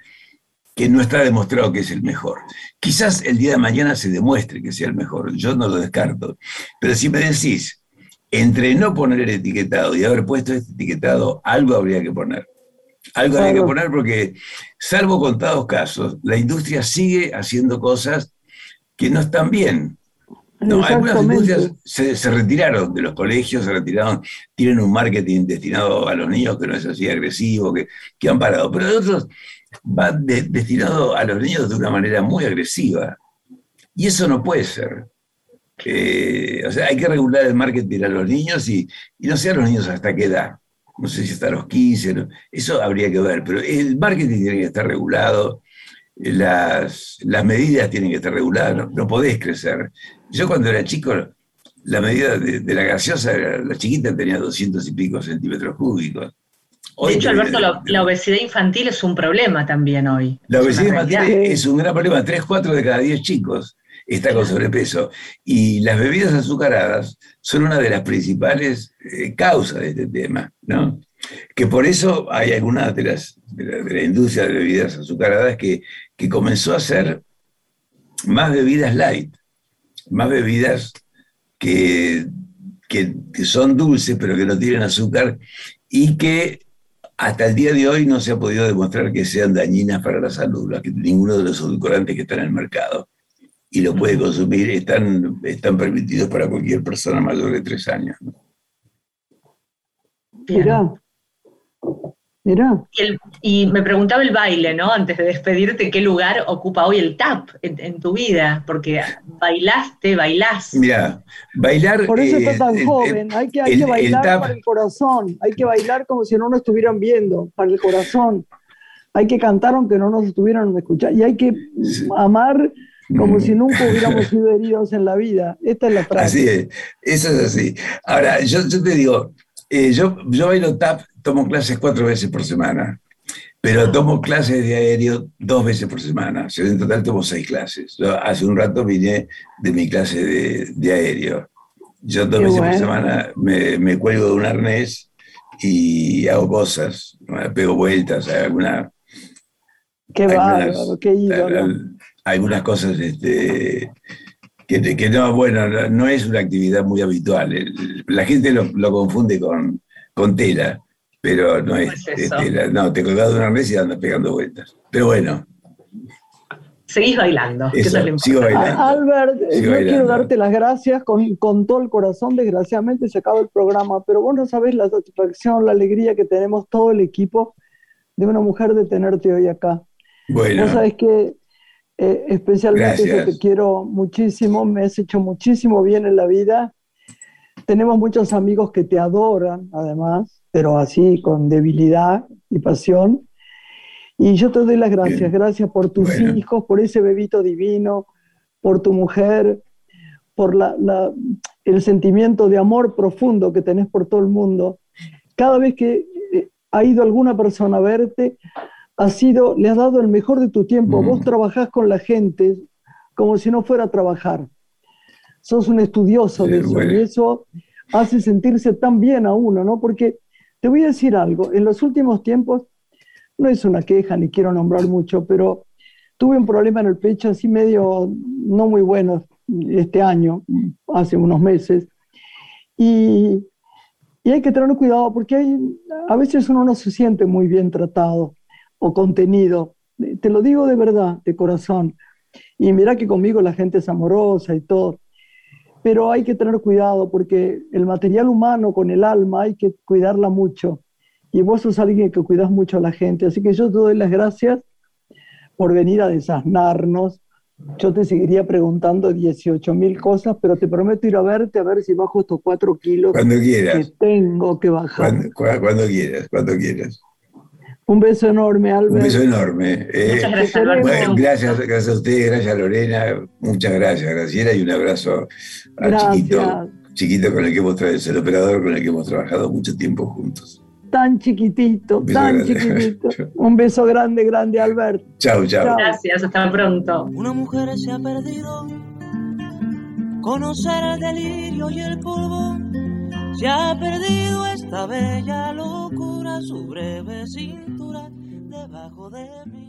que no está demostrado que es el mejor. Quizás el día de mañana se demuestre que sea el mejor, yo no lo descarto. Pero si me decís, entre no poner el etiquetado y haber puesto este etiquetado, algo habría que poner. Algo habría que poner porque, salvo contados casos, la industria sigue haciendo cosas que no están bien. No, algunas industrias se, retiraron de los colegios, se retiraron, tienen un marketing destinado a los niños que no es así agresivo, que, que han parado, pero otros van destinados a los niños de una manera muy agresiva. Y eso no puede ser. Eh, o sea, hay que regular el marketing a los niños y, no sé a los niños hasta qué edad. No sé si hasta los 15, eso habría que ver, pero el marketing tiene que estar regulado, las, las medidas tienen que estar reguladas, no podés crecer. Yo cuando era chico, la medida de, la gaseosa, la chiquita tenía 200 y pico centímetros cúbicos. De hecho, Alberto, la, obesidad infantil es un problema también hoy. La obesidad infantil es un gran problema. 3, 4 de cada 10 chicos está con sobrepeso. Y las bebidas azucaradas son una de las principales eh, causas de este tema, ¿no? Que por eso hay algunas de las de la, industria de bebidas azucaradas que, que comenzó a hacer más bebidas light más bebidas que, que, son dulces pero que no tienen azúcar y que hasta el día de hoy no se ha podido demostrar que sean dañinas para la salud, que ninguno de los edulcorantes que están en el mercado. Y lo puede consumir están, están permitidos para cualquier persona mayor de tres años. Y, me preguntaba el baile, ¿no? Antes de despedirte, ¿qué lugar ocupa hoy el tap en, tu vida? Porque bailaste, bailás. Mira, bailar. Por eso estás tan joven. hay que, hay que bailar para el corazón. Hay que bailar como si no nos estuvieran viendo, para el corazón. Hay que cantar aunque no nos estuvieran escuchando. Y hay que amar como mm. si nunca hubiéramos sido heridos en la vida. Esta es la frase. Así es, eso es así. Ahora, yo, yo te digo, eh, yo, yo bailo tap tomo clases cuatro veces por semana, pero tomo clases de aéreo dos veces por semana. O sea, en total tomo seis clases. hace un rato vine de mi clase de, aéreo. Yo dos veces por semana me, cuelgo de un arnés y hago cosas, pego vueltas, alguna... Qué bárbaro, qué ídolo. Algunas cosas este, que, que, no, bueno, no es una actividad muy habitual. La gente lo, lo confunde con, con tela pero no es, este, no, te colgás de una mesa y andas pegando vueltas. Pero bueno. Seguís bailando. sigo bailando. Albert, yo quiero darte las gracias con, con, todo el corazón. Desgraciadamente se acabó el programa, pero vos no sabés la satisfacción, la alegría que tenemos todo el equipo de una mujer de tenerte hoy acá. Bueno. Vos sabés que Eh, especialmente yo te quiero muchísimo, me has hecho muchísimo bien en la vida. Tenemos muchos amigos que te adoran, además, pero así con debilidad y pasión. Y yo te doy las gracias, gracias por tus hijos, por ese bebito divino, por tu mujer, por la, el sentimiento de amor profundo que tenés por todo el mundo. Cada vez que eh, ha ido alguna persona a verte, ha sido, le has dado el mejor de tu tiempo. Vos trabajás con la gente como si no fuera a trabajar. Sos un estudioso de eso y eso hace sentirse tan bien a uno, ¿no? Porque te voy a decir algo, en los últimos tiempos no es una queja, ni quiero nombrar mucho, pero tuve un problema en el pecho así medio no muy bueno este año, hace unos meses. Y, y hay que tener cuidado porque hay, a veces uno no se siente muy bien tratado o contenido. Te lo digo de verdad, de corazón. Y mira que conmigo la gente es amorosa y todo. Pero hay que tener cuidado porque el material humano con el alma hay que cuidarla mucho y vos sos alguien que cuidas mucho a la gente. Así que yo te doy las gracias por venir a desasnarnos. Yo te seguiría preguntando 18 mil cosas, pero te prometo ir a verte a ver si bajo estos cuatro kilos cuando quieras. que tengo que bajar. Cuando, cuando quieras, cuando quieras. Un beso enorme, Albert. Un beso enorme. Eh, muchas gracias, Albert. gracias, gracias a usted, gracias Lorena, muchas gracias, Graciela, y un abrazo al chiquito, chiquito con el que hemos trabajado, el operador con el que hemos trabajado mucho tiempo juntos tan chiquitito, tan chiquitito. Un beso grande, grande, Albert. Chao, chao. Gracias, hasta pronto. Una mujer se ha perdido. Conocer el delirio y el polvo. Se ha perdido esta bella locura, su breve cintura debajo de mí.